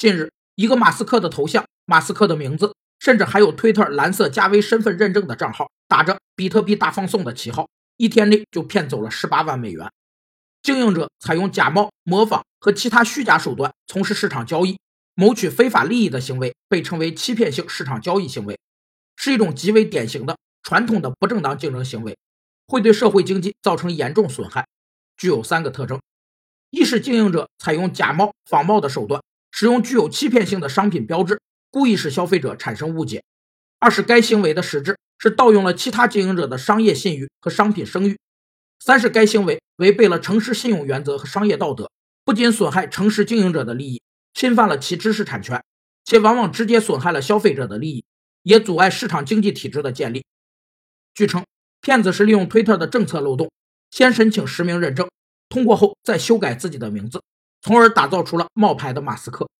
近日，一个马斯克的头像、马斯克的名字，甚至还有推特蓝色加微身份认证的账号，打着比特币大放送的旗号，一天内就骗走了十八万美元。经营者采用假冒、模仿和其他虚假手段从事市场交易，谋取非法利益的行为，被称为欺骗性市场交易行为，是一种极为典型的传统的不正当竞争行为，会对社会经济造成严重损害。具有三个特征：一是经营者采用假冒、仿冒的手段，使用具有欺骗性的商品标志，故意使消费者产生误解；二是该行为的实质是盗用了其他经营者的商业信誉和商品声誉。三是该行为违背了诚实信用原则和商业道德，不仅损害诚实经营者的利益，侵犯了其知识产权，且往往直接损害了消费者的利益，也阻碍市场经济体制的建立。据称，骗子是利用推特的政策漏洞，先申请实名认证，通过后再修改自己的名字，从而打造出了冒牌的马斯克。